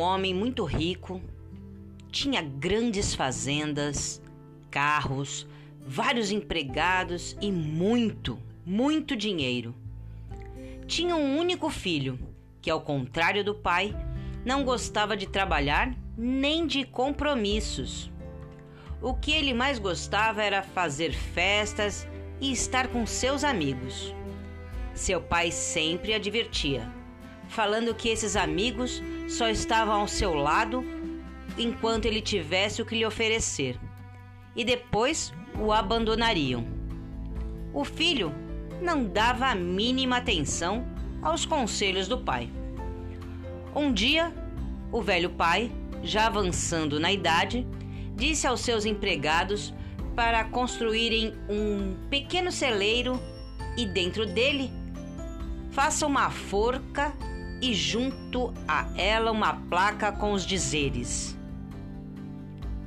Um homem muito rico, tinha grandes fazendas, carros, vários empregados e muito, muito dinheiro. Tinha um único filho, que, ao contrário do pai, não gostava de trabalhar nem de compromissos. O que ele mais gostava era fazer festas e estar com seus amigos. Seu pai sempre a divertia, falando que esses amigos só estavam ao seu lado enquanto ele tivesse o que lhe oferecer, e depois o abandonariam. O filho não dava a mínima atenção aos conselhos do pai. Um dia, o velho pai, já avançando na idade, disse aos seus empregados para construírem um pequeno celeiro e dentro dele faça uma forca e junto a ela uma placa com os dizeres: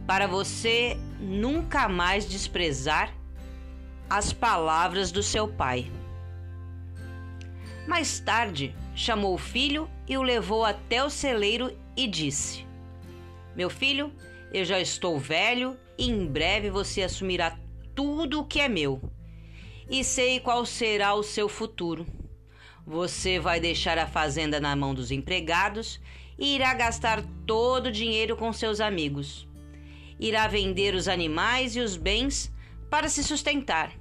Para você nunca mais desprezar as palavras do seu pai. Mais tarde, chamou o filho e o levou até o celeiro e disse: Meu filho, eu já estou velho e em breve você assumirá tudo o que é meu. E sei qual será o seu futuro. Você vai deixar a fazenda na mão dos empregados e irá gastar todo o dinheiro com seus amigos. Irá vender os animais e os bens para se sustentar.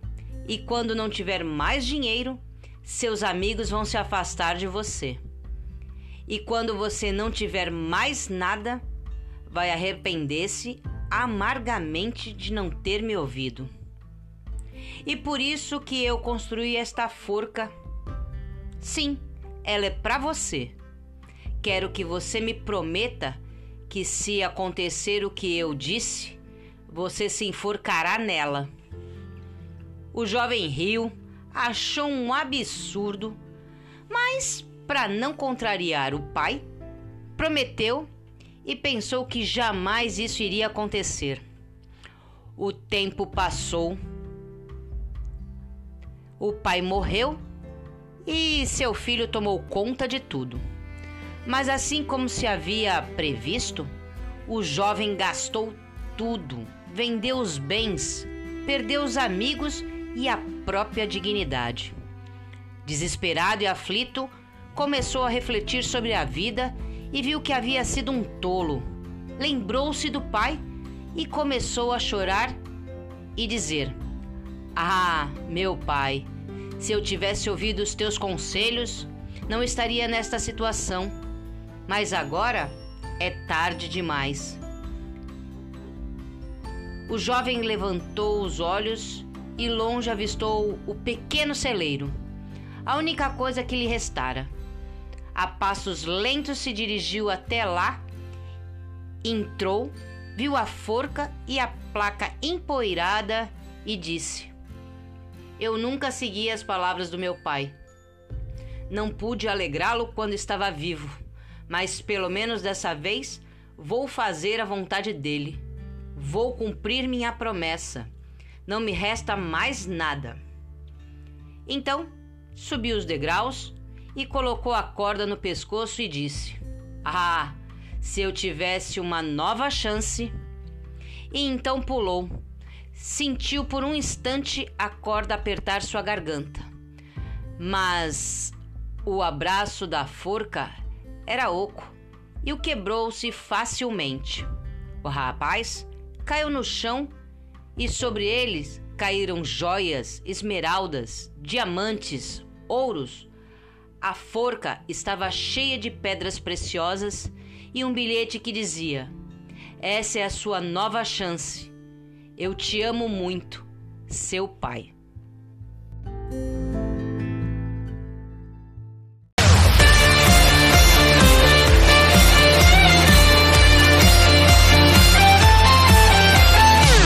E quando não tiver mais dinheiro, seus amigos vão se afastar de você. E quando você não tiver mais nada, vai arrepender-se amargamente de não ter me ouvido. E por isso que eu construí esta forca Sim, ela é para você. Quero que você me prometa que, se acontecer o que eu disse, você se enforcará nela. O jovem riu, achou um absurdo, mas, para não contrariar o pai, prometeu e pensou que jamais isso iria acontecer. O tempo passou, o pai morreu e seu filho tomou conta de tudo. Mas assim como se havia previsto, o jovem gastou tudo, vendeu os bens, perdeu os amigos e a própria dignidade. Desesperado e aflito, começou a refletir sobre a vida e viu que havia sido um tolo. Lembrou-se do pai e começou a chorar e dizer: Ah, meu pai, se eu tivesse ouvido os teus conselhos, não estaria nesta situação. Mas agora é tarde demais. O jovem levantou os olhos e longe avistou o pequeno celeiro, a única coisa que lhe restara. A passos lentos se dirigiu até lá, entrou, viu a forca e a placa empoeirada e disse: eu nunca segui as palavras do meu pai. Não pude alegrá-lo quando estava vivo, mas pelo menos dessa vez vou fazer a vontade dele. Vou cumprir minha promessa. Não me resta mais nada. Então, subiu os degraus e colocou a corda no pescoço e disse: Ah, se eu tivesse uma nova chance! E então pulou sentiu por um instante a corda apertar sua garganta. Mas o abraço da forca era oco e o quebrou-se facilmente. O rapaz caiu no chão e sobre eles caíram joias, esmeraldas, diamantes, ouros. A forca estava cheia de pedras preciosas e um bilhete que dizia: Essa é a sua nova chance eu te amo muito, seu pai.